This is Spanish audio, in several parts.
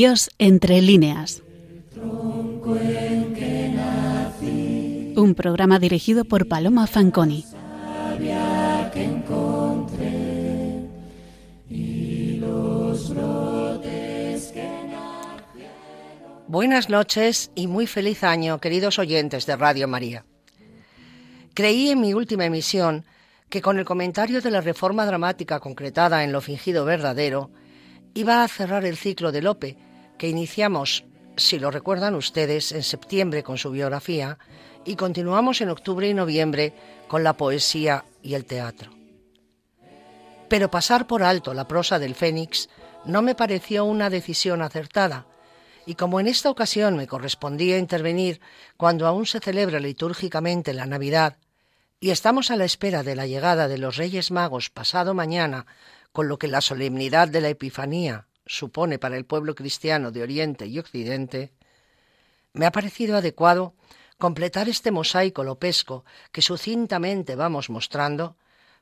Dios entre líneas. Un programa dirigido por Paloma Fanconi. Buenas noches y muy feliz año, queridos oyentes de Radio María. Creí en mi última emisión que con el comentario de la reforma dramática concretada en lo fingido verdadero, iba a cerrar el ciclo de Lope, que iniciamos, si lo recuerdan ustedes, en septiembre con su biografía y continuamos en octubre y noviembre con la poesía y el teatro. Pero pasar por alto la prosa del Fénix no me pareció una decisión acertada, y como en esta ocasión me correspondía intervenir cuando aún se celebra litúrgicamente la Navidad, y estamos a la espera de la llegada de los Reyes Magos pasado mañana con lo que la solemnidad de la Epifanía supone para el pueblo cristiano de Oriente y Occidente, me ha parecido adecuado completar este mosaico lopesco que sucintamente vamos mostrando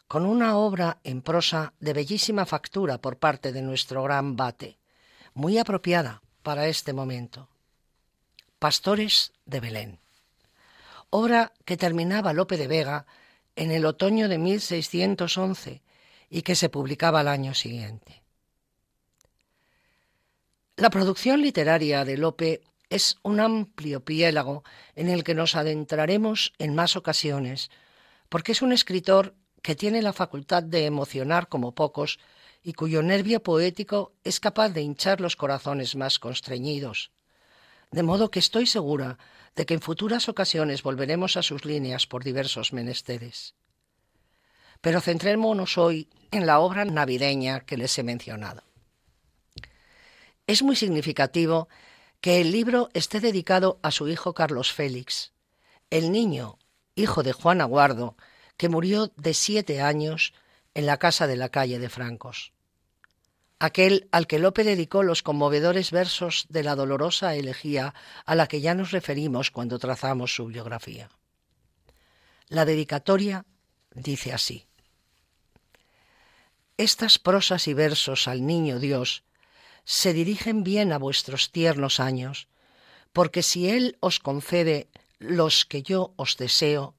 con una obra en prosa de bellísima factura por parte de nuestro gran bate, muy apropiada para este momento. Pastores de Belén. Obra que terminaba Lope de Vega en el otoño de 1611 y que se publicaba al año siguiente. La producción literaria de Lope es un amplio piélago en el que nos adentraremos en más ocasiones, porque es un escritor que tiene la facultad de emocionar como pocos y cuyo nervio poético es capaz de hinchar los corazones más constreñidos. De modo que estoy segura de que en futuras ocasiones volveremos a sus líneas por diversos menesteres. Pero centrémonos hoy en la obra navideña que les he mencionado. Es muy significativo que el libro esté dedicado a su hijo Carlos Félix, el niño, hijo de Juan Aguardo, que murió de siete años en la casa de la calle de Francos. Aquel al que Lope dedicó los conmovedores versos de la dolorosa elegía a la que ya nos referimos cuando trazamos su biografía. La dedicatoria dice así. Estas prosas y versos al niño Dios se dirigen bien a vuestros tiernos años, porque si Él os concede los que yo os deseo,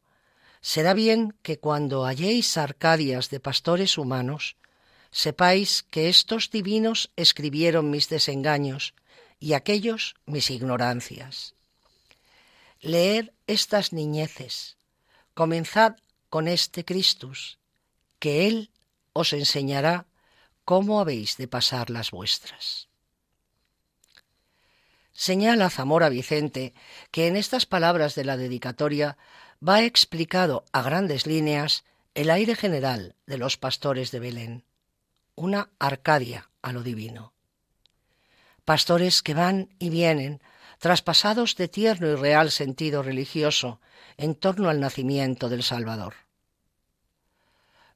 será bien que cuando halléis arcadias de pastores humanos, sepáis que estos divinos escribieron mis desengaños y aquellos mis ignorancias. Leer estas niñeces, comenzad con este Christus, que Él os enseñará cómo habéis de pasar las vuestras. Señala Zamora Vicente que en estas palabras de la dedicatoria va explicado a grandes líneas el aire general de los pastores de Belén, una Arcadia a lo divino. Pastores que van y vienen, traspasados de tierno y real sentido religioso en torno al nacimiento del Salvador.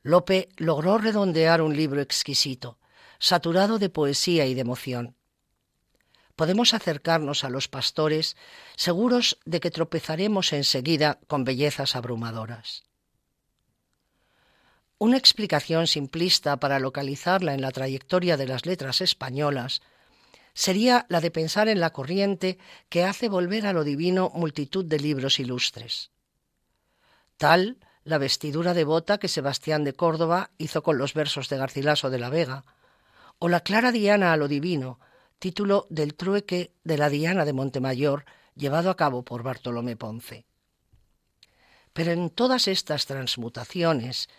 Lope logró redondear un libro exquisito, saturado de poesía y de emoción. Podemos acercarnos a los pastores seguros de que tropezaremos enseguida con bellezas abrumadoras. Una explicación simplista para localizarla en la trayectoria de las letras españolas sería la de pensar en la corriente que hace volver a lo divino multitud de libros ilustres. Tal la vestidura devota que Sebastián de Córdoba hizo con los versos de Garcilaso de la Vega, o la Clara Diana a lo Divino, título del trueque de la Diana de Montemayor llevado a cabo por Bartolomé Ponce. Pero en todas estas transmutaciones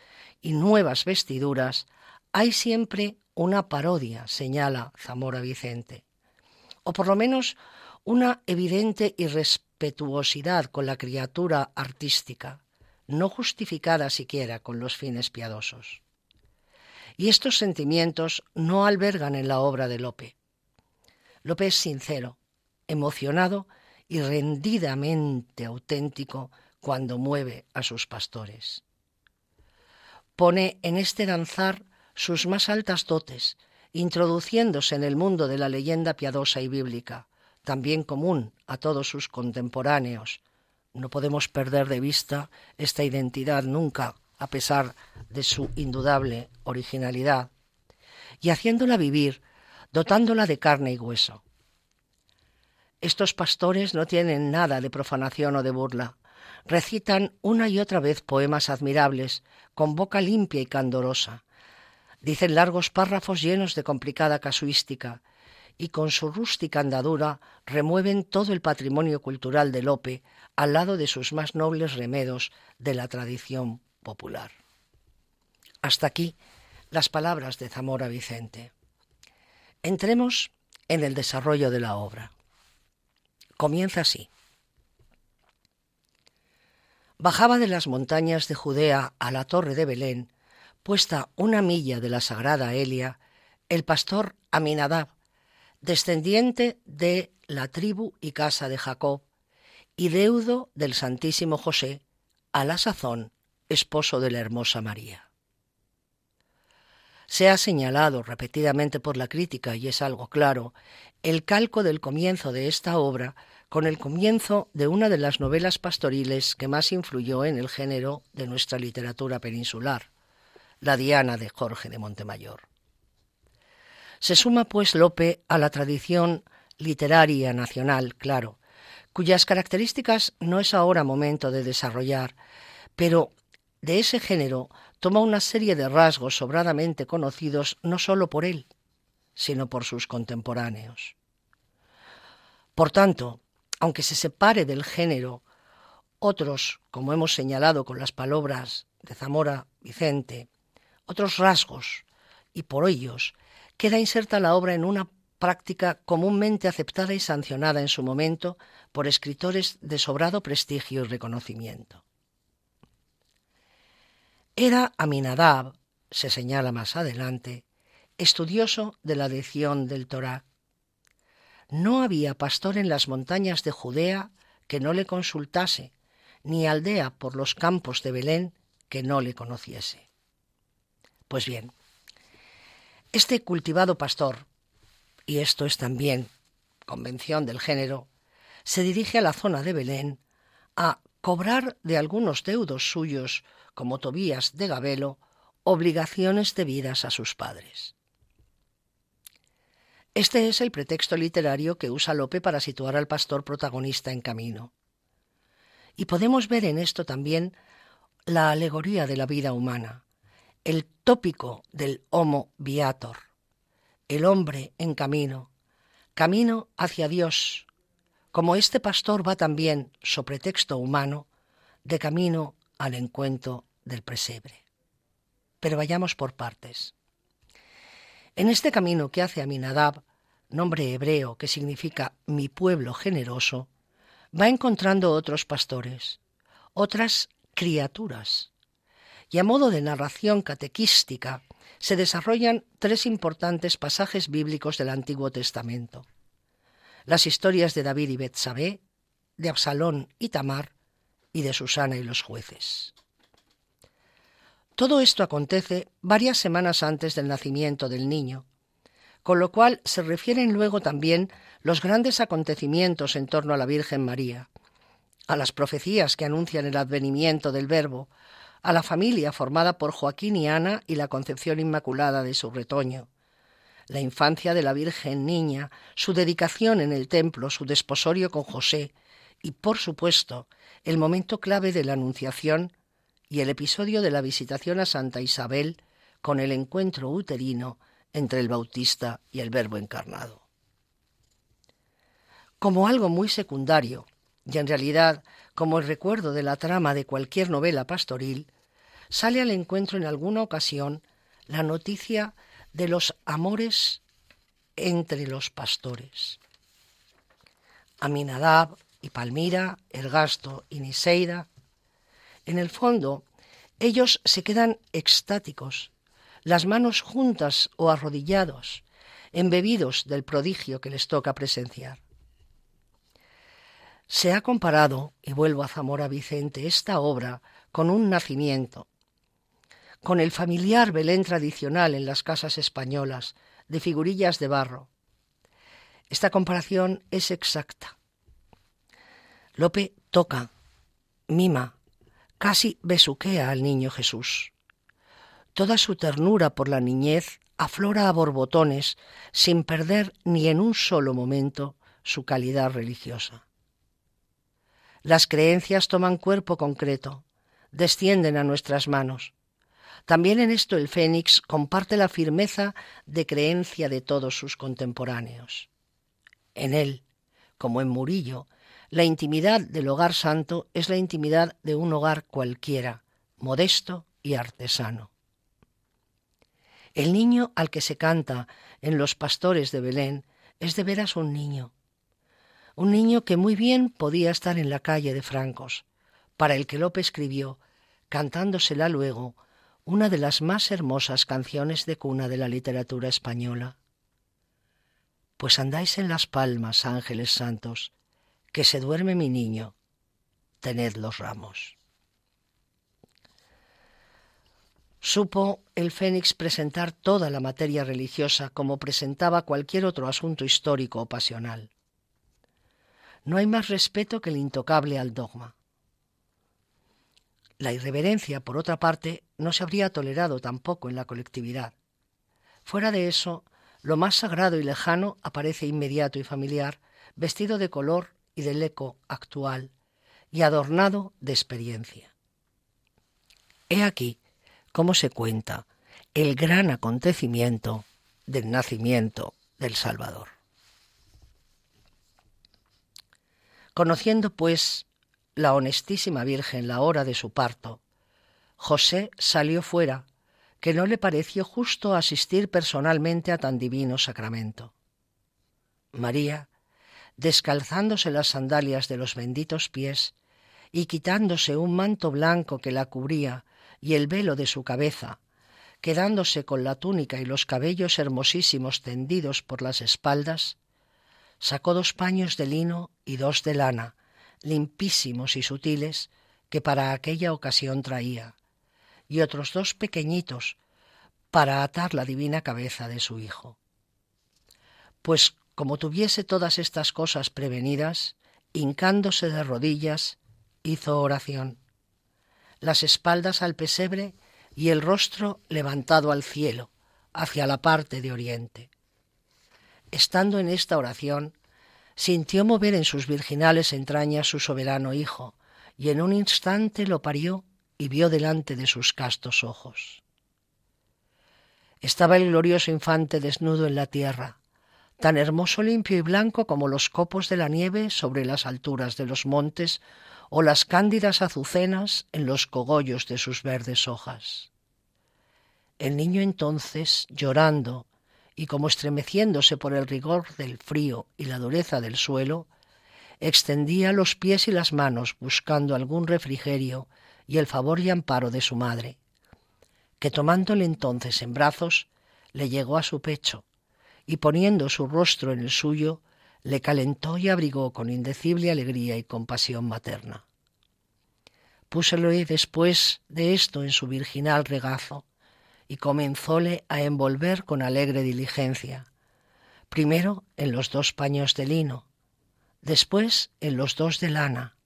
y nuevas vestiduras hay siempre una parodia, señala Zamora Vicente, o por lo menos una evidente irrespetuosidad con la criatura artística, no justificada siquiera con los fines piadosos. Y estos sentimientos no albergan en la obra de Lope. Lope es sincero, emocionado y rendidamente auténtico cuando mueve a sus pastores. Pone en este danzar sus más altas dotes, introduciéndose en el mundo de la leyenda piadosa y bíblica, también común a todos sus contemporáneos, no podemos perder de vista esta identidad nunca, a pesar de su indudable originalidad, y haciéndola vivir, dotándola de carne y hueso. Estos pastores no tienen nada de profanación o de burla. Recitan una y otra vez poemas admirables, con boca limpia y candorosa. Dicen largos párrafos llenos de complicada casuística, y con su rústica andadura remueven todo el patrimonio cultural de Lope al lado de sus más nobles remedos de la tradición popular. Hasta aquí las palabras de Zamora Vicente. Entremos en el desarrollo de la obra. Comienza así. Bajaba de las montañas de Judea a la torre de Belén, puesta una milla de la sagrada Elia, el pastor Aminadab, descendiente de la tribu y casa de Jacob, y deudo del Santísimo José, a la sazón esposo de la hermosa María. Se ha señalado repetidamente por la crítica, y es algo claro, el calco del comienzo de esta obra con el comienzo de una de las novelas pastoriles que más influyó en el género de nuestra literatura peninsular, La Diana de Jorge de Montemayor. Se suma, pues, Lope a la tradición literaria nacional, claro, cuyas características no es ahora momento de desarrollar, pero de ese género toma una serie de rasgos sobradamente conocidos no sólo por él, sino por sus contemporáneos. Por tanto, aunque se separe del género, otros, como hemos señalado con las palabras de Zamora Vicente, otros rasgos, y por ellos queda inserta la obra en una práctica comúnmente aceptada y sancionada en su momento por escritores de sobrado prestigio y reconocimiento. Era Aminadab, se señala más adelante, estudioso de la lección del Torá. No había pastor en las montañas de Judea que no le consultase, ni aldea por los campos de Belén que no le conociese. Pues bien, este cultivado pastor, y esto es también convención del género, se dirige a la zona de Belén a cobrar de algunos deudos suyos como Tobías de Gabelo, obligaciones debidas a sus padres. Este es el pretexto literario que usa Lope para situar al pastor protagonista en camino. Y podemos ver en esto también la alegoría de la vida humana, el tópico del homo viator, el hombre en camino, camino hacia Dios, como este pastor va también, so pretexto humano, de camino al encuentro del presebre. Pero vayamos por partes. En este camino que hace Aminadab, nombre hebreo que significa mi pueblo generoso, va encontrando otros pastores, otras criaturas. Y a modo de narración catequística se desarrollan tres importantes pasajes bíblicos del Antiguo Testamento. Las historias de David y Betsabé, de Absalón y Tamar, y de Susana y los jueces. Todo esto acontece varias semanas antes del nacimiento del niño, con lo cual se refieren luego también los grandes acontecimientos en torno a la Virgen María, a las profecías que anuncian el advenimiento del Verbo, a la familia formada por Joaquín y Ana y la concepción inmaculada de su retoño, la infancia de la Virgen Niña, su dedicación en el templo, su desposorio con José y, por supuesto, el momento clave de la Anunciación y el episodio de la visitación a Santa Isabel con el encuentro uterino entre el Bautista y el Verbo encarnado. Como algo muy secundario, y en realidad como el recuerdo de la trama de cualquier novela pastoril, sale al encuentro en alguna ocasión la noticia de los amores entre los pastores. Aminadab y Palmira, Ergasto y Niseida, en el fondo ellos se quedan extáticos, las manos juntas o arrodillados, embebidos del prodigio que les toca presenciar. Se ha comparado, y vuelvo a Zamora Vicente, esta obra con un nacimiento, con el familiar Belén tradicional en las casas españolas, de figurillas de barro. Esta comparación es exacta. Lope toca, mima, casi besuquea al niño Jesús. Toda su ternura por la niñez aflora a borbotones sin perder ni en un solo momento su calidad religiosa. Las creencias toman cuerpo concreto, descienden a nuestras manos. También en esto el Fénix comparte la firmeza de creencia de todos sus contemporáneos. En él, como en Murillo, la intimidad del hogar santo es la intimidad de un hogar cualquiera, modesto y artesano. El niño al que se canta en Los Pastores de Belén es de veras un niño, un niño que muy bien podía estar en la calle de Francos, para el que Lope escribió, cantándosela luego, una de las más hermosas canciones de cuna de la literatura española. Pues andáis en las palmas, ángeles santos, que se duerme mi niño, tened los ramos. Supo el Fénix presentar toda la materia religiosa como presentaba cualquier otro asunto histórico o pasional. No hay más respeto que el intocable al dogma. La irreverencia, por otra parte, no se habría tolerado tampoco en la colectividad. Fuera de eso, lo más sagrado y lejano aparece inmediato y familiar, vestido de color y del eco actual, y adornado de experiencia. He aquí cómo se cuenta el gran acontecimiento del nacimiento del Salvador. Conociendo, pues, la honestísima Virgen la hora de su parto, José salió fuera, que no le pareció justo asistir personalmente a tan divino sacramento. María, descalzándose las sandalias de los benditos pies y quitándose un manto blanco que la cubría y el velo de su cabeza, quedándose con la túnica y los cabellos hermosísimos tendidos por las espaldas, sacó dos paños de lino y dos de lana, limpísimos y sutiles, que para aquella ocasión traía, y otros dos pequeñitos para atar la divina cabeza de su hijo. Pues como tuviese todas estas cosas prevenidas, hincándose de rodillas, hizo oración las espaldas al pesebre y el rostro levantado al cielo, hacia la parte de oriente. Estando en esta oración, sintió mover en sus virginales entrañas su soberano Hijo, y en un instante lo parió y vio delante de sus castos ojos. Estaba el glorioso infante desnudo en la tierra, tan hermoso, limpio y blanco como los copos de la nieve sobre las alturas de los montes o las cándidas azucenas en los cogollos de sus verdes hojas. El niño entonces, llorando y como estremeciéndose por el rigor del frío y la dureza del suelo, extendía los pies y las manos buscando algún refrigerio y el favor y amparo de su madre, que tomándole entonces en brazos, le llegó a su pecho, y poniendo su rostro en el suyo, le calentó y abrigó con indecible alegría y compasión materna. Púsele después de esto en su virginal regazo y comenzóle a envolver con alegre diligencia, primero en los dos paños de lino, después en los dos de lana,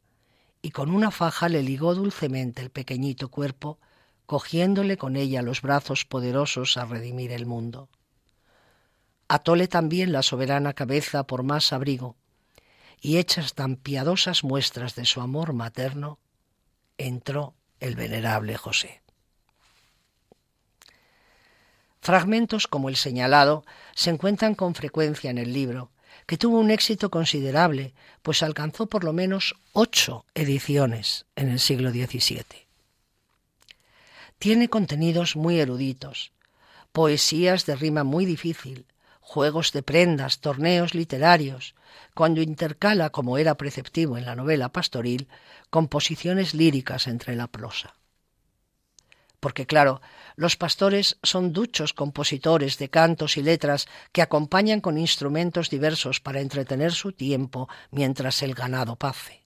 y con una faja le ligó dulcemente el pequeñito cuerpo, cogiéndole con ella los brazos poderosos a redimir el mundo. Atóle también la soberana cabeza por más abrigo, y hechas tan piadosas muestras de su amor materno, entró el venerable José. Fragmentos como el señalado se encuentran con frecuencia en el libro, que tuvo un éxito considerable, pues alcanzó por lo menos ocho ediciones en el siglo XVII. Tiene contenidos muy eruditos, poesías de rima muy difícil, juegos de prendas, torneos literarios, cuando intercala, como era preceptivo en la novela pastoril, composiciones líricas entre la prosa. Porque claro, los pastores son duchos compositores de cantos y letras que acompañan con instrumentos diversos para entretener su tiempo mientras el ganado pace.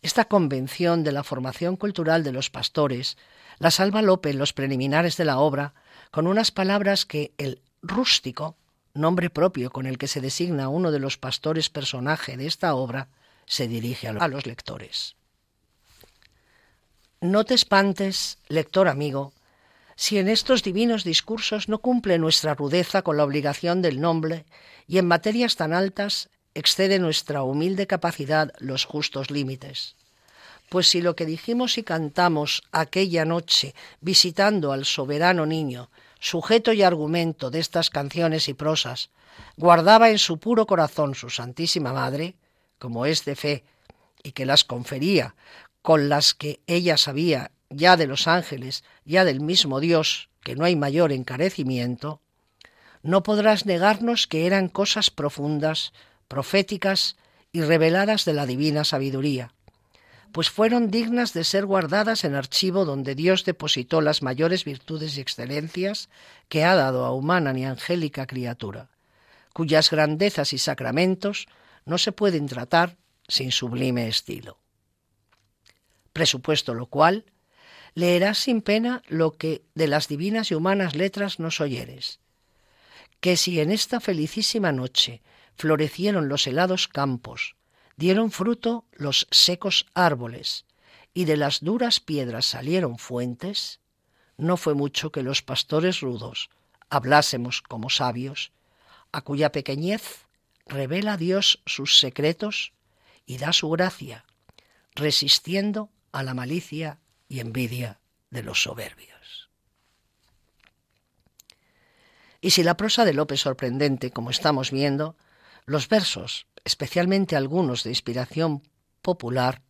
Esta convención de la formación cultural de los pastores la salva Lope en los preliminares de la obra con unas palabras que el rústico, nombre propio con el que se designa uno de los pastores personaje de esta obra, se dirige a los lectores. No te espantes, lector amigo, si en estos divinos discursos no cumple nuestra rudeza con la obligación del nombre y en materias tan altas excede nuestra humilde capacidad los justos límites. Pues si lo que dijimos y cantamos aquella noche visitando al soberano niño, sujeto y argumento de estas canciones y prosas, guardaba en su puro corazón su Santísima Madre, como es de fe, y que las confería con las que ella sabía ya de los ángeles, ya del mismo Dios, que no hay mayor encarecimiento, no podrás negarnos que eran cosas profundas, proféticas y reveladas de la divina sabiduría, pues fueron dignas de ser guardadas en archivo donde Dios depositó las mayores virtudes y excelencias que ha dado a humana ni angélica criatura, cuyas grandezas y sacramentos no se pueden tratar sin sublime estilo. Presupuesto lo cual, leerás sin pena lo que de las divinas y humanas letras nos oyeres, que si en esta felicísima noche florecieron los helados campos, dieron fruto los secos árboles, y de las duras piedras salieron fuentes, no fue mucho que los pastores rudos hablásemos como sabios, a cuya pequeñez revela Dios sus secretos y da su gracia, resistiendo a la malicia y envidia de los soberbios. Y si la prosa de Lope es sorprendente, como estamos viendo, los versos, especialmente algunos de inspiración popular,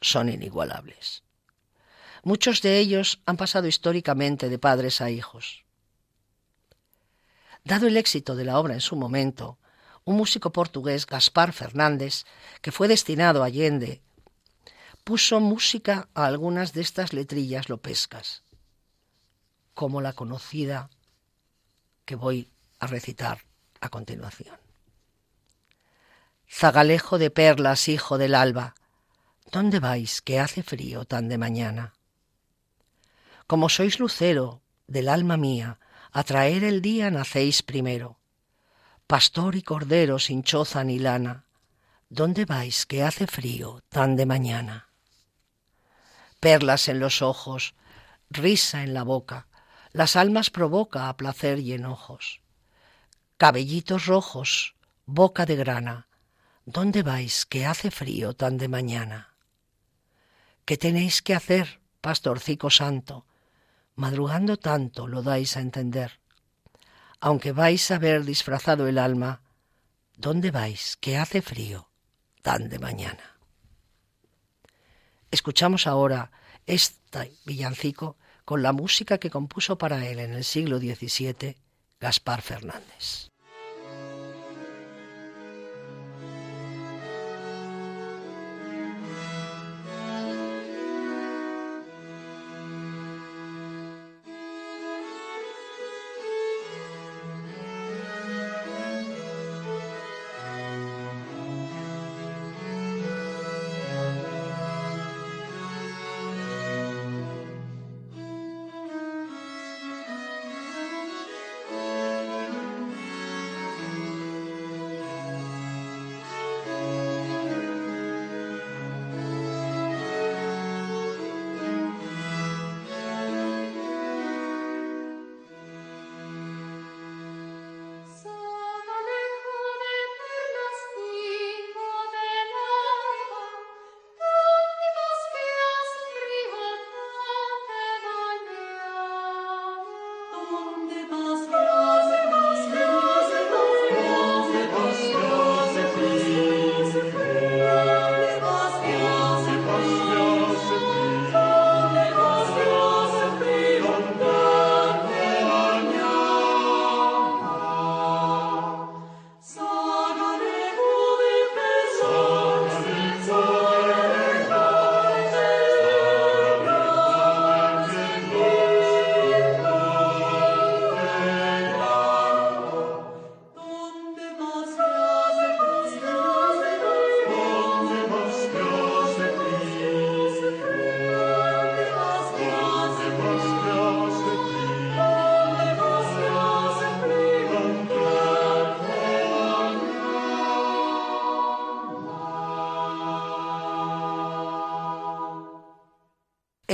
son inigualables. Muchos de ellos han pasado históricamente de padres a hijos. Dado el éxito de la obra en su momento, un músico portugués, Gaspar Fernández, que fue destinado a Allende puso música a algunas de estas letrillas lopescas, como la conocida que voy a recitar a continuación. Zagalejo de perlas, hijo del alba, ¿dónde vais que hace frío tan de mañana? Como sois lucero del alma mía, a traer el día nacéis primero. Pastor y cordero sin choza ni lana, ¿dónde vais que hace frío tan de mañana? Perlas en los ojos, risa en la boca, las almas provoca a placer y enojos. Cabellitos rojos, boca de grana, ¿dónde vais que hace frío tan de mañana? ¿Qué tenéis que hacer, pastorcico santo? Madrugando tanto lo dais a entender. Aunque vais a ver disfrazado el alma, ¿dónde vais que hace frío tan de mañana? Escuchamos ahora este villancico con la música que compuso para él en el siglo XVII Gaspar Fernández.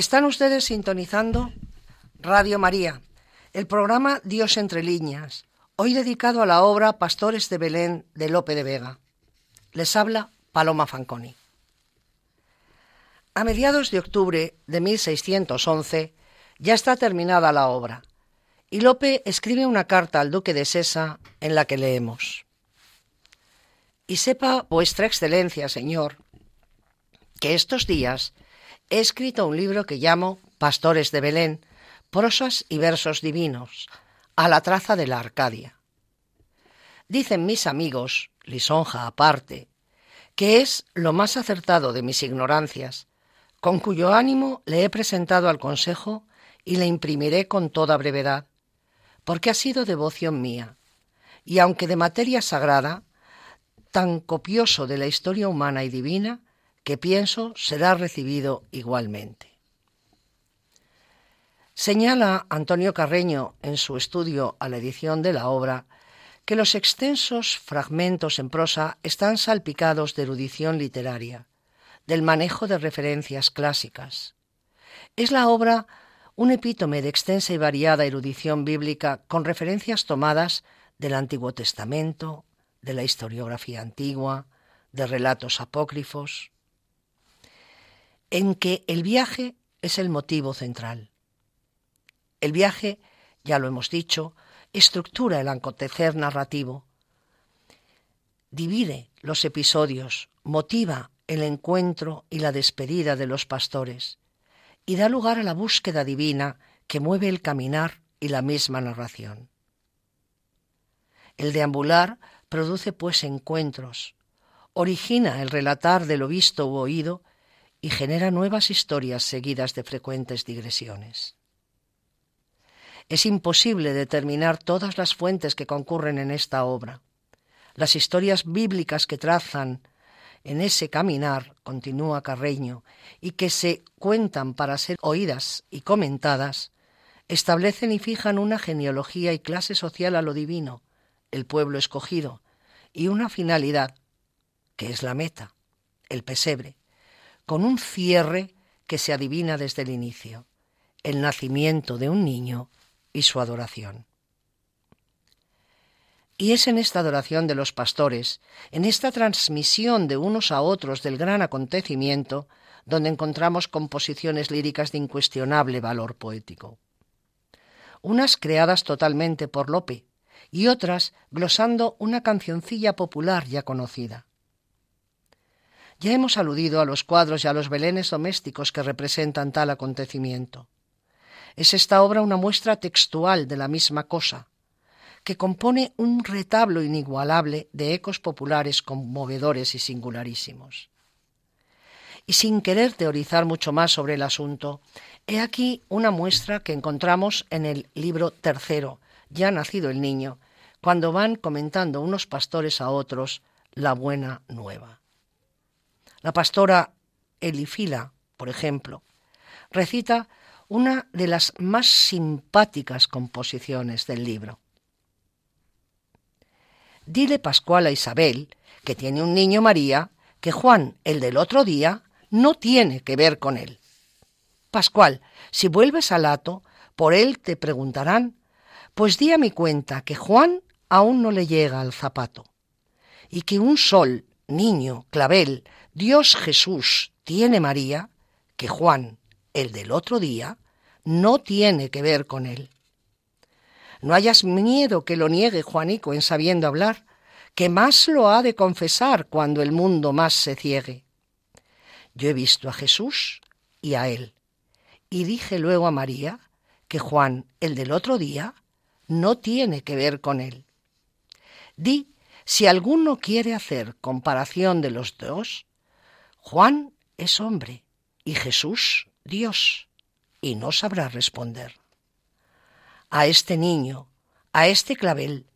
Están ustedes sintonizando Radio María el programa Dios entre líneas, hoy dedicado a la obra Pastores de Belén de Lope de Vega. Les habla Paloma Fanconi. A mediados de octubre de 1611 ya está terminada la obra y Lope escribe una carta al duque de Sesa en la que leemos. Y sepa vuestra excelencia, señor, que estos días he escrito un libro que llamo Pastores de Belén, prosas y versos divinos, a la traza de la Arcadia. Dicen mis amigos, lisonja aparte, que es lo más acertado de mis ignorancias, con cuyo ánimo le he presentado al Consejo y le imprimiré con toda brevedad, porque ha sido devoción mía, y aunque de materia sagrada, tan copioso de la historia humana y divina, que pienso será recibido igualmente. Señala Antonio Carreño en su estudio a la edición de la obra que los extensos fragmentos en prosa están salpicados de erudición literaria, del manejo de referencias clásicas. Es la obra un epítome de extensa y variada erudición bíblica con referencias tomadas del Antiguo Testamento, de la historiografía antigua, de relatos apócrifos, en que el viaje es el motivo central. El viaje, ya lo hemos dicho, estructura el acontecer narrativo, divide los episodios, motiva el encuentro y la despedida de los pastores y da lugar a la búsqueda divina que mueve el caminar y la misma narración. El deambular produce pues encuentros, origina el relatar de lo visto u oído y genera nuevas historias seguidas de frecuentes digresiones. Es imposible determinar todas las fuentes que concurren en esta obra. Las historias bíblicas que trazan en ese caminar, continúa Carreño, y que se cuentan para ser oídas y comentadas, establecen y fijan una genealogía y clase social a lo divino, el pueblo escogido, y una finalidad, que es la meta, el pesebre, con un cierre que se adivina desde el inicio, el nacimiento de un niño y su adoración. Y es en esta adoración de los pastores, en esta transmisión de unos a otros del gran acontecimiento, donde encontramos composiciones líricas de incuestionable valor poético. Unas creadas totalmente por Lope y otras glosando una cancioncilla popular ya conocida. Ya hemos aludido a los cuadros y a los belenes domésticos que representan tal acontecimiento. Es esta obra una muestra textual de la misma cosa, que compone un retablo inigualable de ecos populares conmovedores y singularísimos. Y sin querer teorizar mucho más sobre el asunto, he aquí una muestra que encontramos en el libro tercero, ya nacido el niño, cuando van comentando unos pastores a otros la buena nueva. La pastora Elifila, por ejemplo, recita una de las más simpáticas composiciones del libro. Dile Pascual a Isabel, que tiene un niño María, que Juan, el del otro día, no tiene que ver con él. Pascual, si vuelves al hato, por él te preguntarán, pues di a mi cuenta que Juan aún no le llega al zapato, y que un sol, niño, clavel, Dios Jesús tiene María, que Juan, el del otro día, no tiene que ver con él. No hayas miedo que lo niegue Juanico en sabiendo hablar, que más lo ha de confesar cuando el mundo más se ciegue. Yo he visto a Jesús y a él, y dije luego a María que Juan, el del otro día, no tiene que ver con él. Di, si alguno quiere hacer comparación de los dos, Juan es hombre y Jesús Dios, y no sabrá responder. A este niño, a este clavel,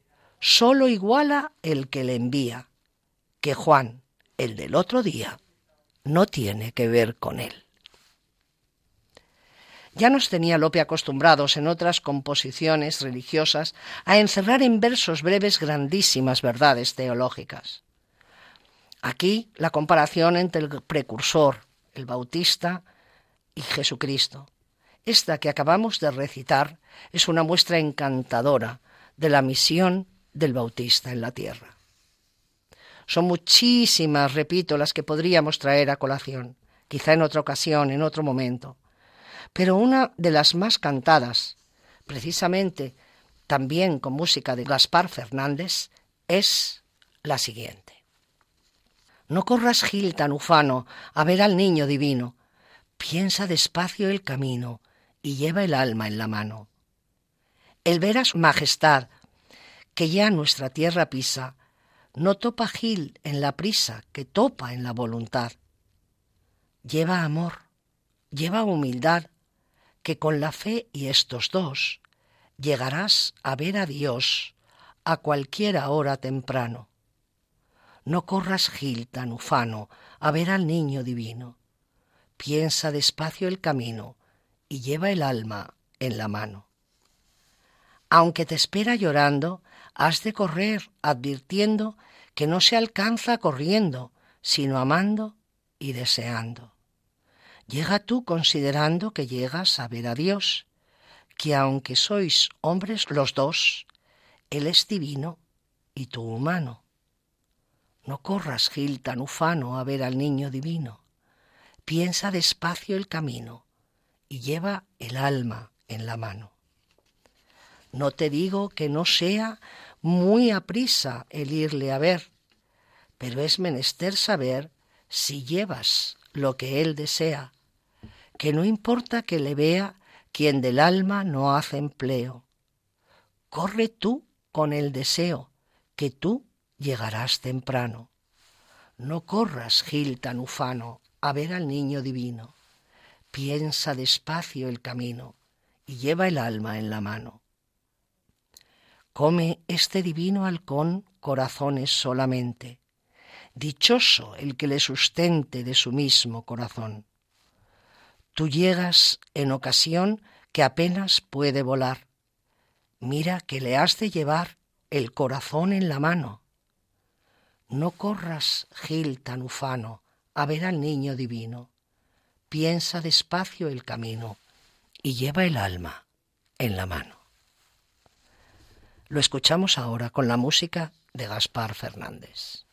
solo iguala el que le envía, que Juan, el del otro día, no tiene que ver con él. Ya nos tenía Lope acostumbrados en otras composiciones religiosas a encerrar en versos breves grandísimas verdades teológicas. Aquí la comparación entre el precursor, el bautista, y Jesucristo. Esta que acabamos de recitar es una muestra encantadora de la misión del Bautista en la tierra. Son muchísimas, repito, las que podríamos traer a colación, quizá en otra ocasión, en otro momento. Pero una de las más cantadas, precisamente también con música de Gaspar Fernández, es la siguiente. No corras Gil tan ufano a ver al niño divino, piensa despacio el camino y lleva el alma en la mano. El ver a su majestad, que ya nuestra tierra pisa, no topa Gil en la prisa que topa en la voluntad. Lleva amor, lleva humildad, que con la fe y estos dos llegarás a ver a Dios a cualquiera hora temprano. No corras Gil tan ufano a ver al niño divino. Piensa despacio el camino y lleva el alma en la mano. Aunque te espera llorando, has de correr advirtiendo que no se alcanza corriendo, sino amando y deseando. Llega tú considerando que llegas a ver a Dios, que aunque sois hombres los dos, Él es divino y tú humano. No corras, Gil, tan ufano a ver al niño divino. Piensa despacio el camino y lleva el alma en la mano. No te digo que no sea muy aprisa el irle a ver, pero es menester saber si llevas lo que él desea, que no importa que le vea quien del alma no hace empleo. Corre tú con el deseo, que tú llegarás temprano. No corras, Gil tan ufano, a ver al niño divino. Piensa despacio el camino y lleva el alma en la mano. Come este divino halcón corazones solamente. Dichoso el que le sustente de su mismo corazón. Tú llegas en ocasión que apenas puede volar. Mira que le has de llevar el corazón en la mano. No corras, Gil tan ufano, a ver al niño divino. Piensa despacio el camino y lleva el alma en la mano. Lo escuchamos ahora con la música de Gaspar Fernández.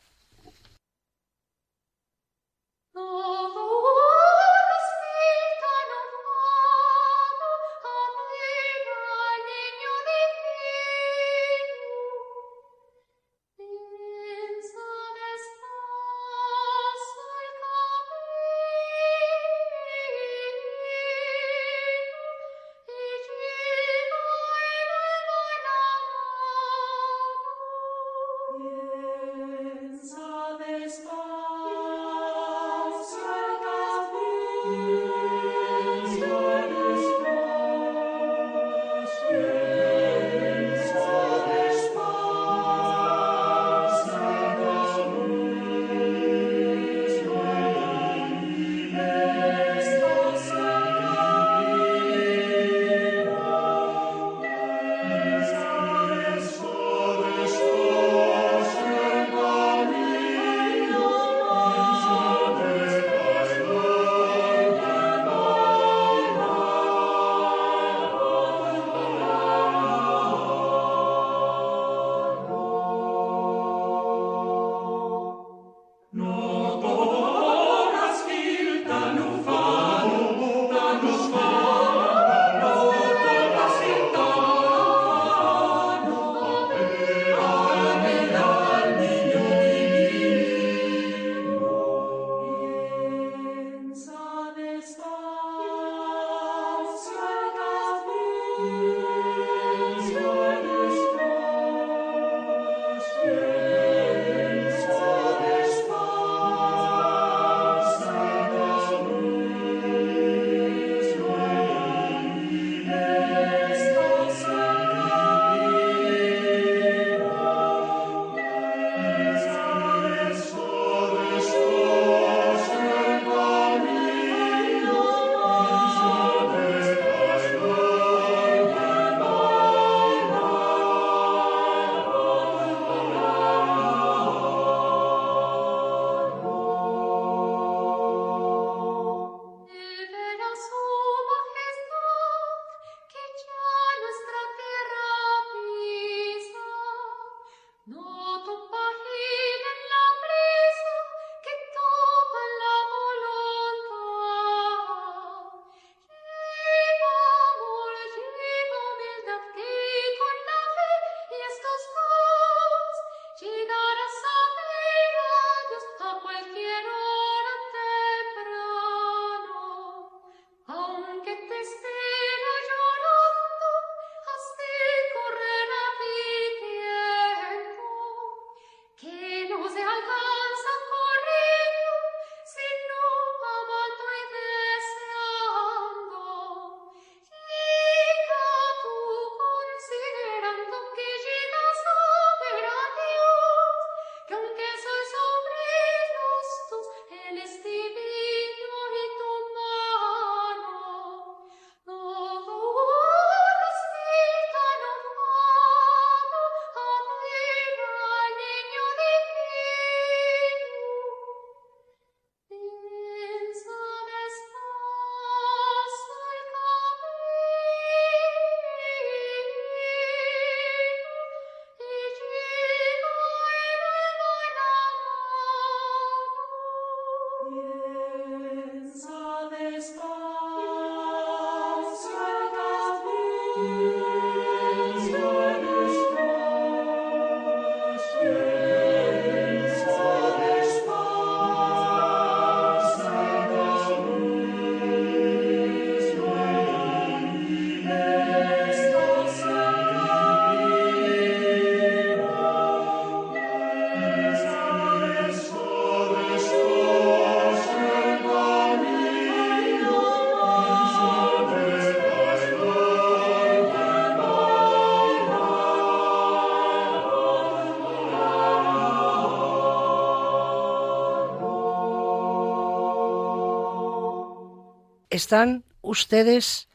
Están ustedes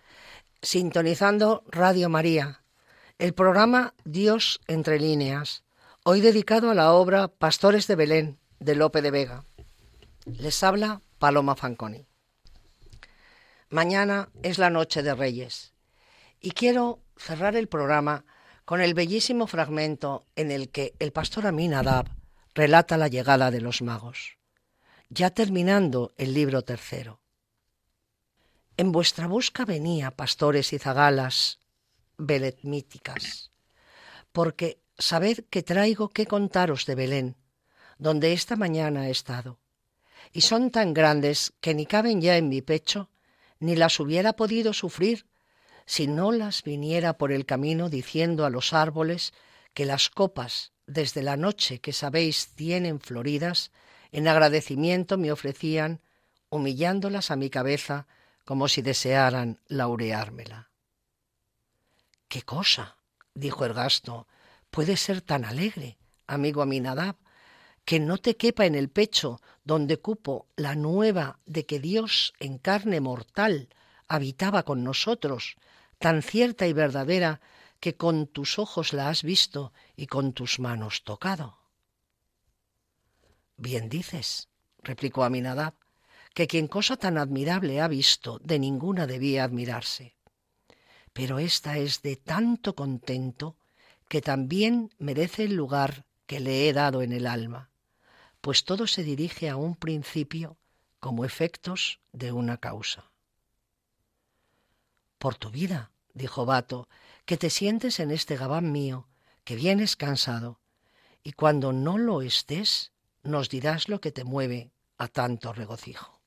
sintonizando Radio María, el programa Dios entre líneas, hoy dedicado a la obra Pastores de Belén de Lope de Vega. Les habla Paloma Fanconi. Mañana es la noche de Reyes y quiero cerrar el programa con el bellísimo fragmento en el que el pastor Aminadab relata la llegada de los magos, ya terminando el libro tercero. En vuestra busca venía, pastores y zagalas beletmíticas, porque sabed que traigo que contaros de Belén, donde esta mañana he estado, y son tan grandes que ni caben ya en mi pecho, ni las hubiera podido sufrir si no las viniera por el camino diciendo a los árboles que las copas desde la noche que sabéis tienen floridas, en agradecimiento me ofrecían, humillándolas a mi cabeza como si desearan laureármela. ¿Qué cosa? dijo el gasto, puede ser tan alegre, amigo Aminadab, que no te quepa en el pecho donde cupo la nueva de que Dios en carne mortal habitaba con nosotros, tan cierta y verdadera que con tus ojos la has visto y con tus manos tocado. Bien dices, replicó Aminadab, que quien cosa tan admirable ha visto, de ninguna debía admirarse. Pero esta es de tanto contento que también merece el lugar que le he dado en el alma, pues todo se dirige a un principio como efectos de una causa. Por tu vida, dijo Bato, que te sientes en este gabán mío, que vienes cansado, y cuando no lo estés, nos dirás lo que te mueve a tanto regocijo.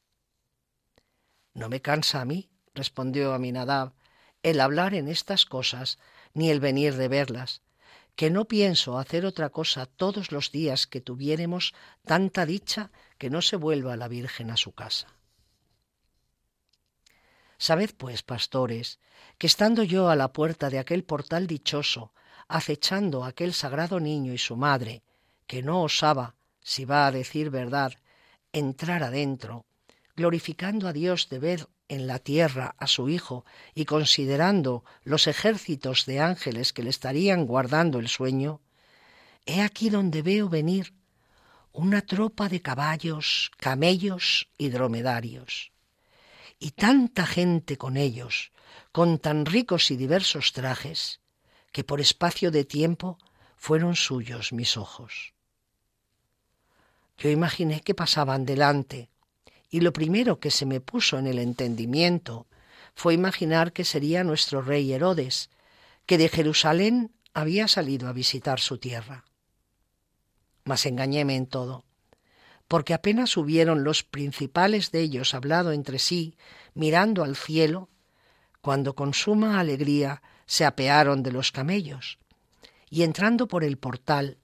No me cansa a mí, respondió Aminadab, el hablar en estas cosas, ni el venir de verlas, que no pienso hacer otra cosa todos los días que tuviéremos tanta dicha que no se vuelva la Virgen a su casa. Sabed, pues, pastores, que estando yo a la puerta de aquel portal dichoso, acechando a aquel sagrado niño y su madre, que no osaba, si va a decir verdad, entrar adentro, glorificando a Dios de ver en la tierra a su Hijo y considerando los ejércitos de ángeles que le estarían guardando el sueño, he aquí donde veo venir una tropa de caballos, camellos y dromedarios y tanta gente con ellos, con tan ricos y diversos trajes, que por espacio de tiempo fueron suyos mis ojos. Yo imaginé que pasaban delante, y lo primero que se me puso en el entendimiento fue imaginar que sería nuestro rey Herodes, que de Jerusalén había salido a visitar su tierra. Mas engañéme en todo porque apenas hubieron los principales de ellos hablado entre sí, mirando al cielo, cuando con suma alegría se apearon de los camellos, y entrando por el portal,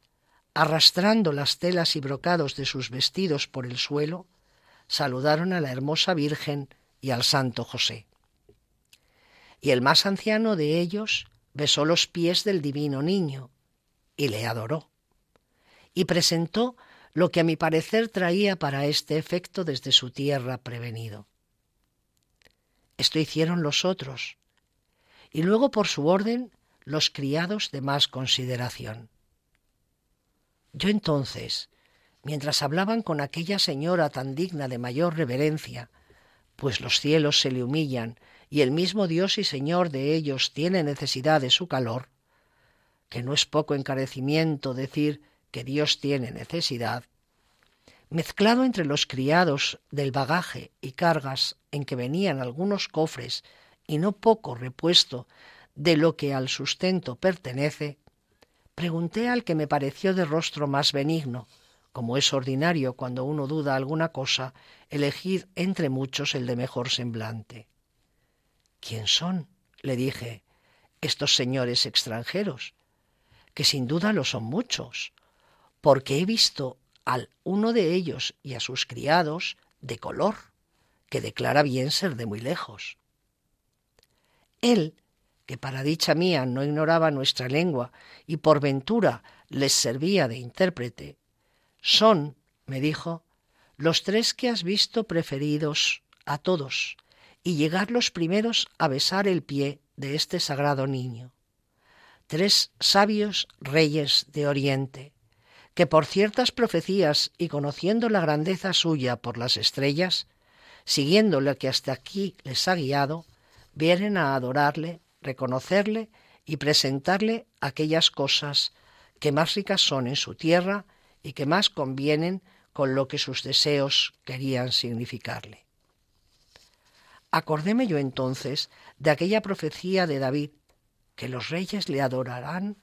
arrastrando las telas y brocados de sus vestidos por el suelo, saludaron a la hermosa Virgen y al santo José. Y el más anciano de ellos besó los pies del divino niño y le adoró, y presentó lo que a mi parecer traía para este efecto desde su tierra prevenido. Esto hicieron los otros, y luego por su orden los criados de más consideración. Yo entonces, mientras hablaban con aquella señora tan digna de mayor reverencia, pues los cielos se le humillan y el mismo Dios y Señor de ellos tiene necesidad de su calor, que no es poco encarecimiento decir que Dios tiene necesidad, mezclado entre los criados del bagaje y cargas en que venían algunos cofres y no poco repuesto de lo que al sustento pertenece, pregunté al que me pareció de rostro más benigno, como es ordinario cuando uno duda alguna cosa, elegir entre muchos el de mejor semblante. ¿Quién son? le dije, estos señores extranjeros, que sin duda lo son muchos, porque he visto al uno de ellos y a sus criados de color, que declara bien ser de muy lejos. Él, que para dicha mía no ignoraba nuestra lengua y por ventura les servía de intérprete, son, me dijo, los tres que has visto preferidos a todos, y llegar los primeros a besar el pie de este sagrado niño. Tres sabios reyes de Oriente, que por ciertas profecías y conociendo la grandeza suya por las estrellas, siguiendo lo que hasta aquí les ha guiado, vienen a adorarle, reconocerle y presentarle aquellas cosas que más ricas son en su tierra y que más convienen con lo que sus deseos querían significarle. Acordéme yo entonces de aquella profecía de David, que los reyes le adorarán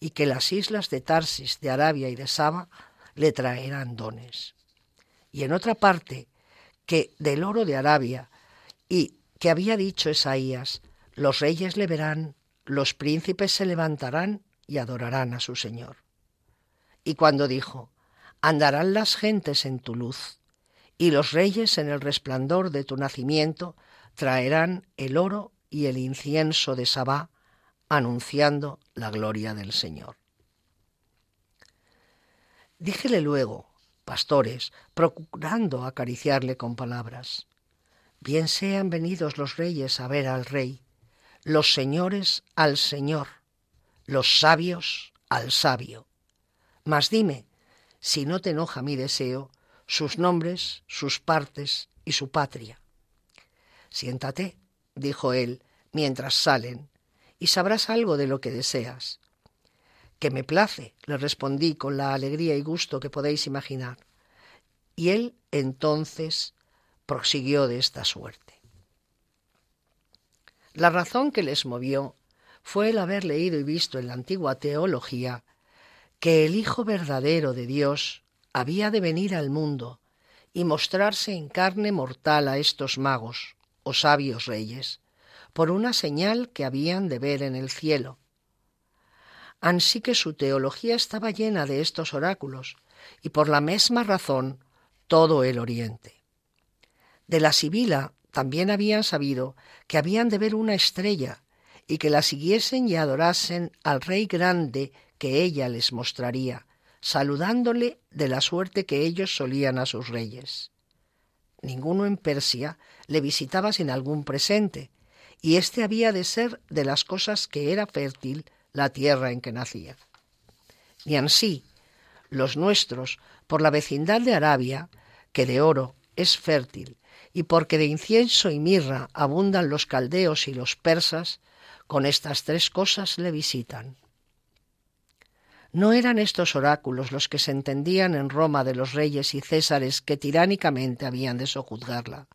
y que las islas de Tarsis, de Arabia y de Saba le traerán dones. Y en otra parte, que del oro de Arabia y que había dicho Esaías, los reyes le verán, los príncipes se levantarán y adorarán a su Señor. Y cuando dijo, andarán las gentes en tu luz, y los reyes en el resplandor de tu nacimiento traerán el oro y el incienso de Sabá, anunciando la gloria del Señor. Díjele luego, pastores, procurando acariciarle con palabras, bien sean venidos los reyes a ver al rey, los señores al Señor, los sabios al sabio. Mas dime, si no te enoja mi deseo, sus nombres, sus partes y su patria. Siéntate, dijo él, mientras salen, y sabrás algo de lo que deseas. Que me place, le respondí con la alegría y gusto que podéis imaginar. Y él entonces prosiguió de esta suerte. La razón que les movió fue el haber leído y visto en la antigua teología que el Hijo verdadero de Dios había de venir al mundo y mostrarse en carne mortal a estos magos, o sabios reyes, por una señal que habían de ver en el cielo. Ansí que su teología estaba llena de estos oráculos, y por la misma razón todo el oriente. De la Sibila también habían sabido que habían de ver una estrella, y que la siguiesen y adorasen al Rey grande que ella les mostraría, saludándole de la suerte que ellos solían a sus reyes. Ninguno en Persia le visitaba sin algún presente, y éste había de ser de las cosas que era fértil la tierra en que nacía. Y ansí, los nuestros, por la vecindad de Arabia, que de oro es fértil, y porque de incienso y mirra abundan los caldeos y los persas, con estas tres cosas le visitan. No eran estos oráculos los que se entendían en Roma de los reyes y césares que tiránicamente habían de sojuzgarla,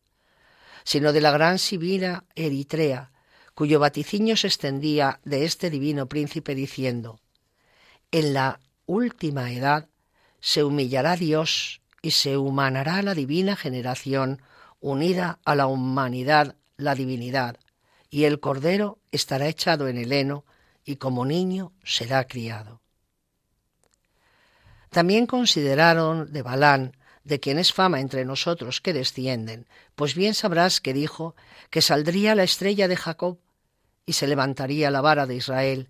sino de la gran Sibila Eritrea, cuyo vaticinio se extendía de este divino príncipe diciendo, En la última edad se humillará Dios y se humanará la divina generación unida a la humanidad la divinidad, y el cordero estará echado en el heno y como niño será criado. También consideraron de Balán, de quien es fama entre nosotros que descienden, pues bien sabrás que dijo que saldría la estrella de Jacob y se levantaría la vara de Israel,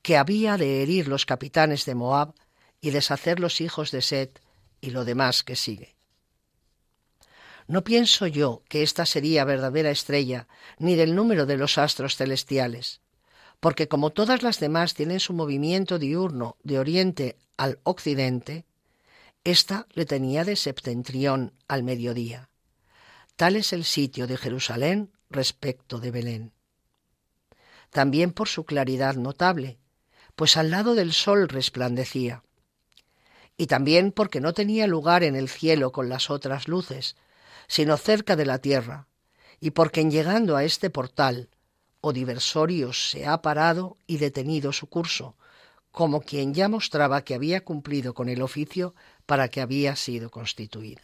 que había de herir los capitanes de Moab y deshacer los hijos de Set y lo demás que sigue. No pienso yo que esta sería verdadera estrella, ni del número de los astros celestiales, porque como todas las demás tienen su movimiento diurno de oriente al occidente, ésta le tenía de septentrión al mediodía. Tal es el sitio de Jerusalén respecto de Belén. También por su claridad notable, pues al lado del sol resplandecía. Y también porque no tenía lugar en el cielo con las otras luces, sino cerca de la tierra, y porque en llegando a este portal o diversorio se ha parado y detenido su curso, como quien ya mostraba que había cumplido con el oficio para que había sido constituida.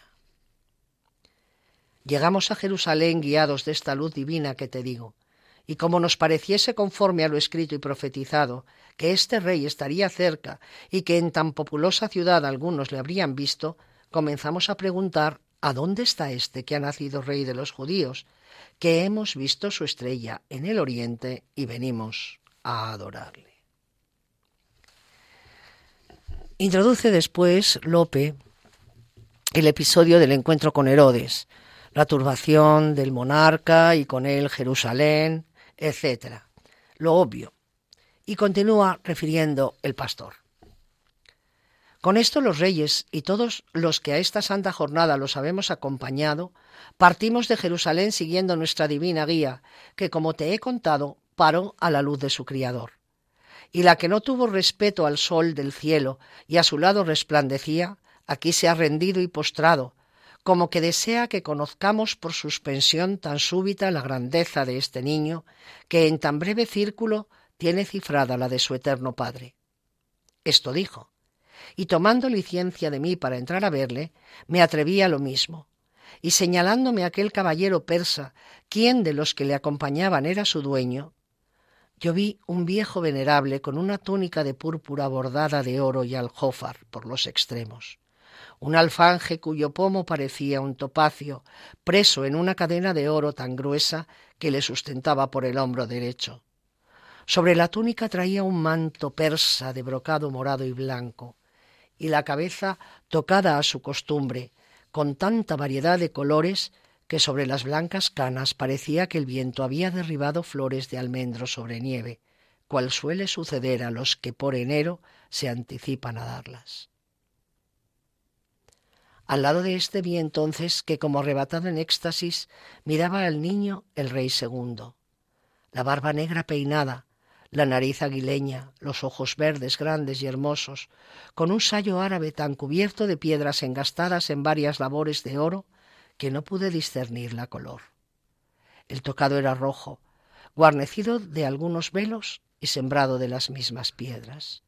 Llegamos a Jerusalén guiados de esta luz divina que te digo, y como nos pareciese conforme a lo escrito y profetizado, que este rey estaría cerca y que en tan populosa ciudad algunos le habrían visto, comenzamos a preguntar ¿A dónde está este que ha nacido rey de los judíos? Que hemos visto su estrella en el oriente y venimos a adorarle. Introduce después Lope el episodio del encuentro con Herodes, la turbación del monarca y con él Jerusalén, etc. Lo obvio. Y continúa refiriendo el pastor. Con esto los reyes y todos los que a esta santa jornada los habemos acompañado, partimos de Jerusalén siguiendo nuestra divina guía, que como te he contado, paró a la luz de su Criador. Y la que no tuvo respeto al sol del cielo y a su lado resplandecía, aquí se ha rendido y postrado, como que desea que conozcamos por suspensión tan súbita la grandeza de este niño, que en tan breve círculo tiene cifrada la de su eterno Padre. Esto dijo, y tomando licencia de mí para entrar a verle, me atreví a lo mismo, y señalándome aquel caballero persa, quien de los que le acompañaban era su dueño, yo vi un viejo venerable con una túnica de púrpura bordada de oro y aljófar por los extremos un alfanje cuyo pomo parecía un topacio, preso en una cadena de oro tan gruesa que le sustentaba por el hombro derecho. Sobre la túnica traía un manto persa de brocado morado y blanco, y la cabeza tocada a su costumbre, con tanta variedad de colores que sobre las blancas canas parecía que el viento había derribado flores de almendro sobre nieve, cual suele suceder a los que por enero se anticipan a darlas. Al lado de este vi entonces que, como arrebatado en éxtasis, miraba al niño el rey segundo. La barba negra peinada, la nariz aguileña, los ojos verdes grandes y hermosos, con un sayo árabe tan cubierto de piedras engastadas en varias labores de oro que no pude discernir la color. El tocado era rojo, guarnecido de algunos velos y sembrado de las mismas piedras.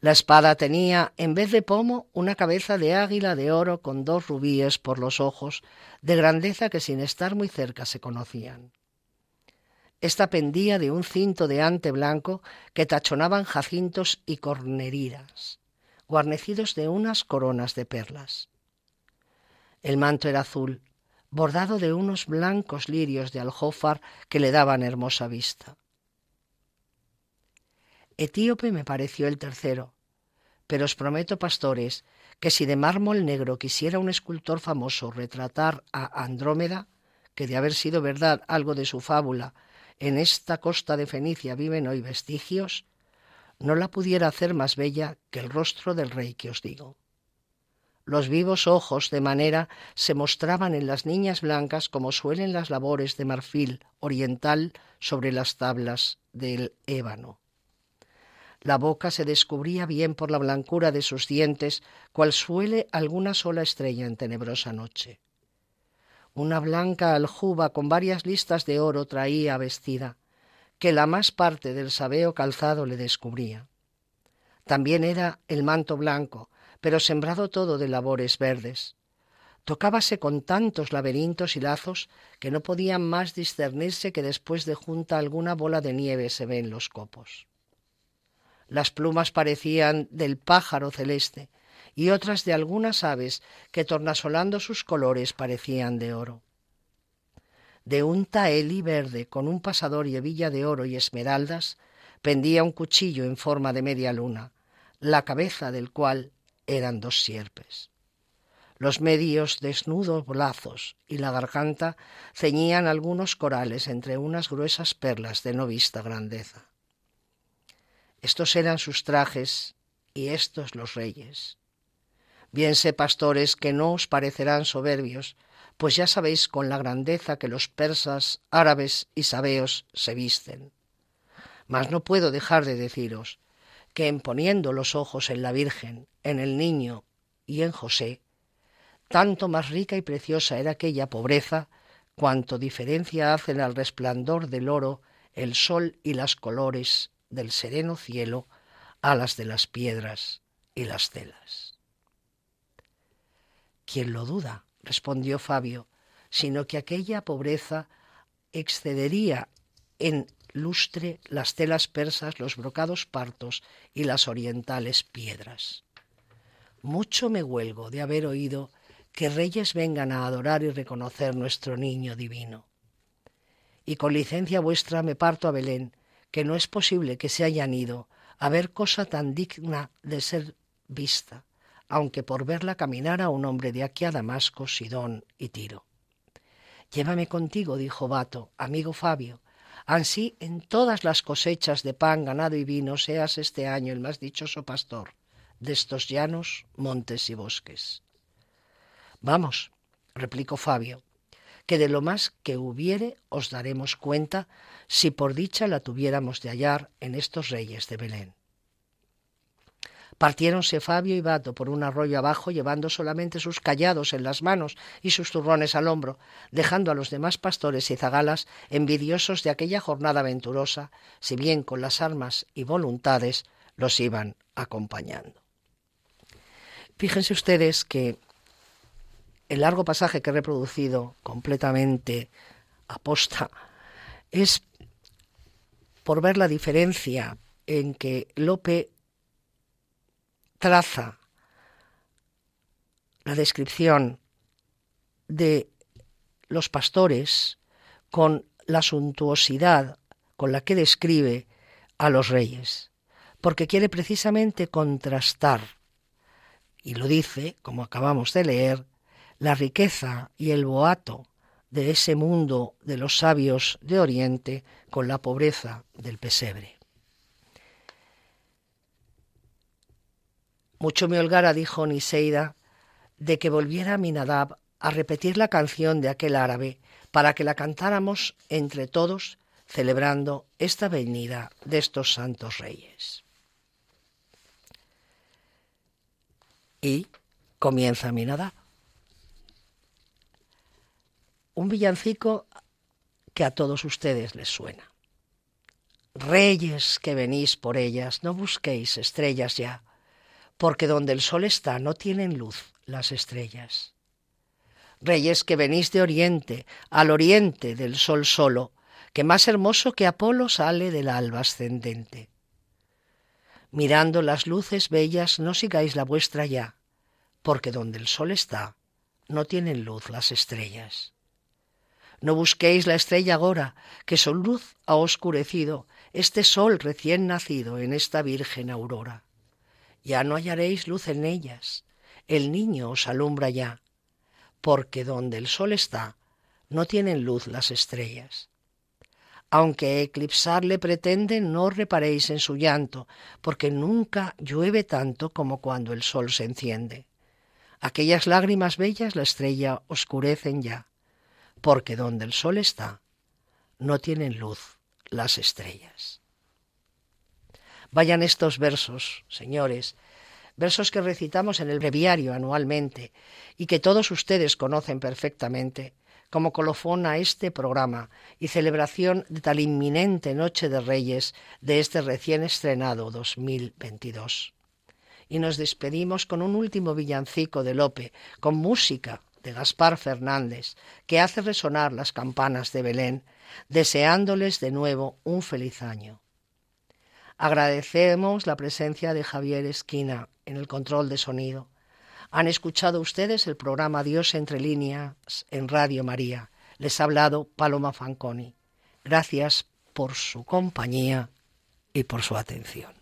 La espada tenía, en vez de pomo, una cabeza de águila de oro con dos rubíes por los ojos, de grandeza que sin estar muy cerca se conocían. Esta pendía de un cinto de ante blanco que tachonaban jacintos y corneriras, guarnecidos de unas coronas de perlas. El manto era azul, bordado de unos blancos lirios de aljófar que le daban hermosa vista. Etíope me pareció el tercero, pero os prometo, pastores, que si de mármol negro quisiera un escultor famoso retratar a Andrómeda, que de haber sido verdad algo de su fábula, en esta costa de Fenicia viven hoy vestigios, no la pudiera hacer más bella que el rostro del rey que os digo. Los vivos ojos de manera se mostraban en las niñas blancas como suelen las labores de marfil oriental sobre las tablas del ébano. La boca se descubría bien por la blancura de sus dientes, cual suele alguna sola estrella en tenebrosa noche. Una blanca aljuba con varias listas de oro traía vestida, que la más parte del sabeo calzado le descubría. También era el manto blanco, pero sembrado todo de labores verdes. Tocábase con tantos laberintos y lazos que no podían más discernirse que después de junta alguna bola de nieve se ve en los copos. Las plumas parecían del pájaro celeste y otras de algunas aves que tornasolando sus colores parecían de oro. De un taelí verde con un pasador y hebilla de oro y esmeraldas pendía un cuchillo en forma de media luna, la cabeza del cual eran dos sierpes. Los medios desnudos brazos y la garganta ceñían algunos corales entre unas gruesas perlas de no vista grandeza. Estos eran sus trajes y estos los reyes. Bien sé, pastores, que no os parecerán soberbios, pues ya sabéis con la grandeza que los persas, árabes y sabeos se visten. Mas no puedo dejar de deciros que en poniendo los ojos en la Virgen, en el niño y en José, tanto más rica y preciosa era aquella pobreza, cuanto diferencia hacen al resplandor del oro el sol y las colores del sereno cielo a las de las piedras y las telas. ¿Quién lo duda? respondió Fabio, sino que aquella pobreza excedería en lustre las telas persas, los brocados partos y las orientales piedras. Mucho me huelgo de haber oído que reyes vengan a adorar y reconocer nuestro niño divino. Y con licencia vuestra me parto a Belén, que no es posible que se hayan ido a ver cosa tan digna de ser vista, aunque por verla caminara un hombre de aquí a Damasco, Sidón y Tiro. Llévame contigo, dijo Bato, amigo Fabio, ansí en todas las cosechas de pan, ganado y vino seas este año el más dichoso pastor de estos llanos, montes y bosques. Vamos, replicó Fabio, que de lo más que hubiere os daremos cuenta si por dicha la tuviéramos de hallar en estos reyes de Belén. Partiéronse Fabio y Bato por un arroyo abajo, llevando solamente sus callados en las manos y sus turrones al hombro, dejando a los demás pastores y zagalas envidiosos de aquella jornada aventurosa, si bien con las armas y voluntades los iban acompañando. Fíjense ustedes que el largo pasaje que he reproducido completamente aposta es por ver la diferencia en que Lope traza la descripción de los pastores con la suntuosidad con la que describe a los reyes, porque quiere precisamente contrastar, y lo dice, como acabamos de leer, la riqueza y el boato de ese mundo de los sabios de Oriente con la pobreza del pesebre. Mucho me holgara, dijo Niseida, de que volviera Minadab a repetir la canción de aquel árabe para que la cantáramos entre todos celebrando esta venida de estos santos reyes. Y comienza Minadab. Un villancico que a todos ustedes les suena. Reyes que venís por ellas, no busquéis estrellas ya, porque donde el sol está no tienen luz las estrellas. Reyes que venís de oriente, al oriente del sol solo, que más hermoso que Apolo sale del alba ascendente. Mirando las luces bellas no sigáis la vuestra ya, porque donde el sol está no tienen luz las estrellas. No busquéis la estrella agora, que su luz ha oscurecido este sol recién nacido en esta virgen aurora ya no hallaréis luz en ellas, el niño os alumbra ya, porque donde el sol está, no tienen luz las estrellas. Aunque eclipsarle pretenden, no reparéis en su llanto, porque nunca llueve tanto como cuando el sol se enciende. Aquellas lágrimas bellas la estrella oscurecen ya, porque donde el sol está, no tienen luz las estrellas. Vayan estos versos, señores, versos que recitamos en el breviario anualmente y que todos ustedes conocen perfectamente, como colofón a este programa y celebración de tal inminente Noche de Reyes de este recién estrenado 2022. Y nos despedimos con un último villancico de Lope, con música de Gaspar Fernández, que hace resonar las campanas de Belén, deseándoles de nuevo un feliz año. Agradecemos la presencia de Javier Esquina en el control de sonido. Han escuchado ustedes el programa Dios entre líneas en Radio María. Les ha hablado Paloma Fanconi. Gracias por su compañía y por su atención.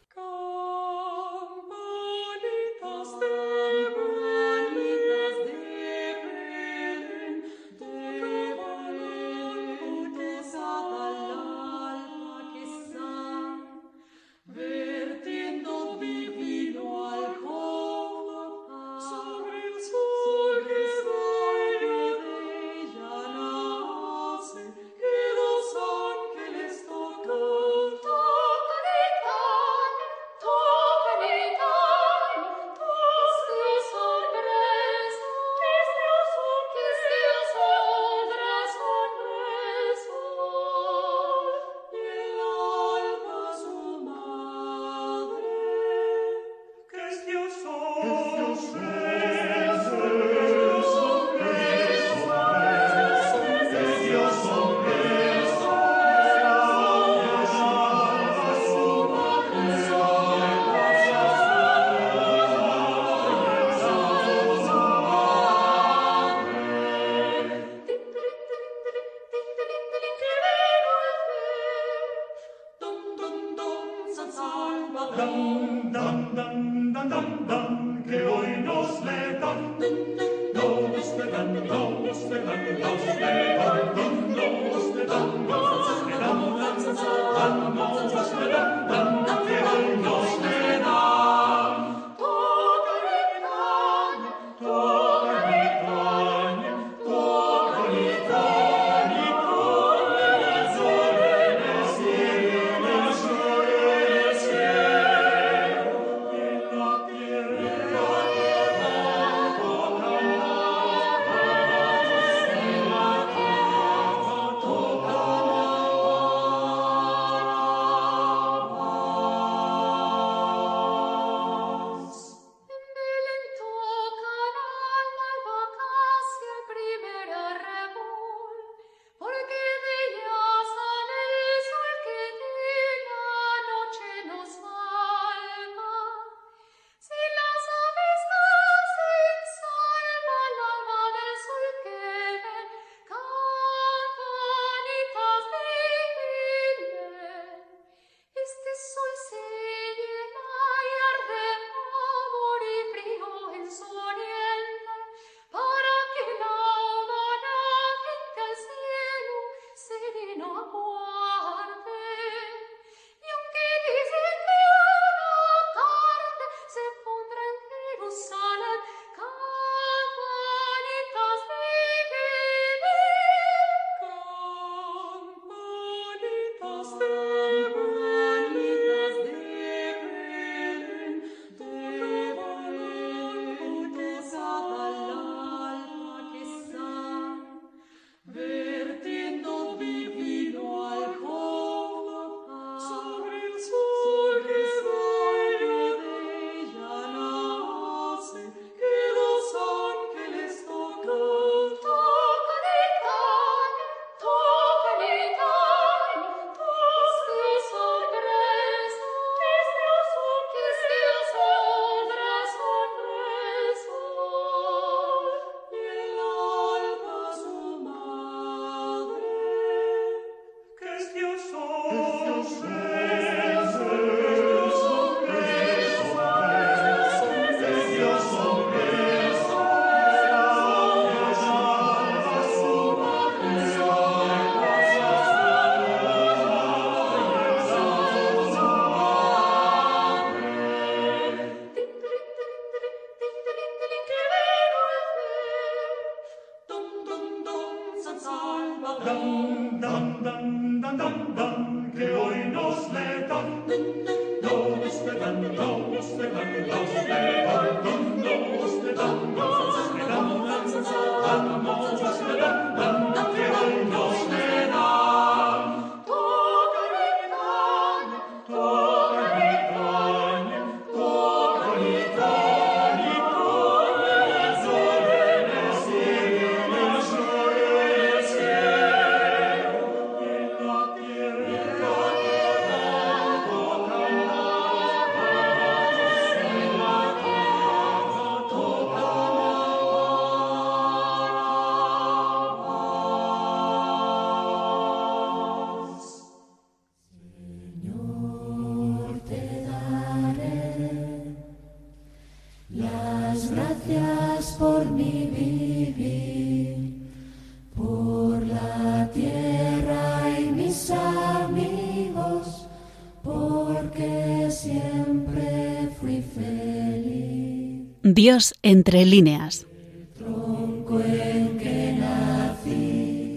Dios entre líneas.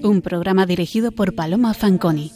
Un programa dirigido por Paloma Fanconi.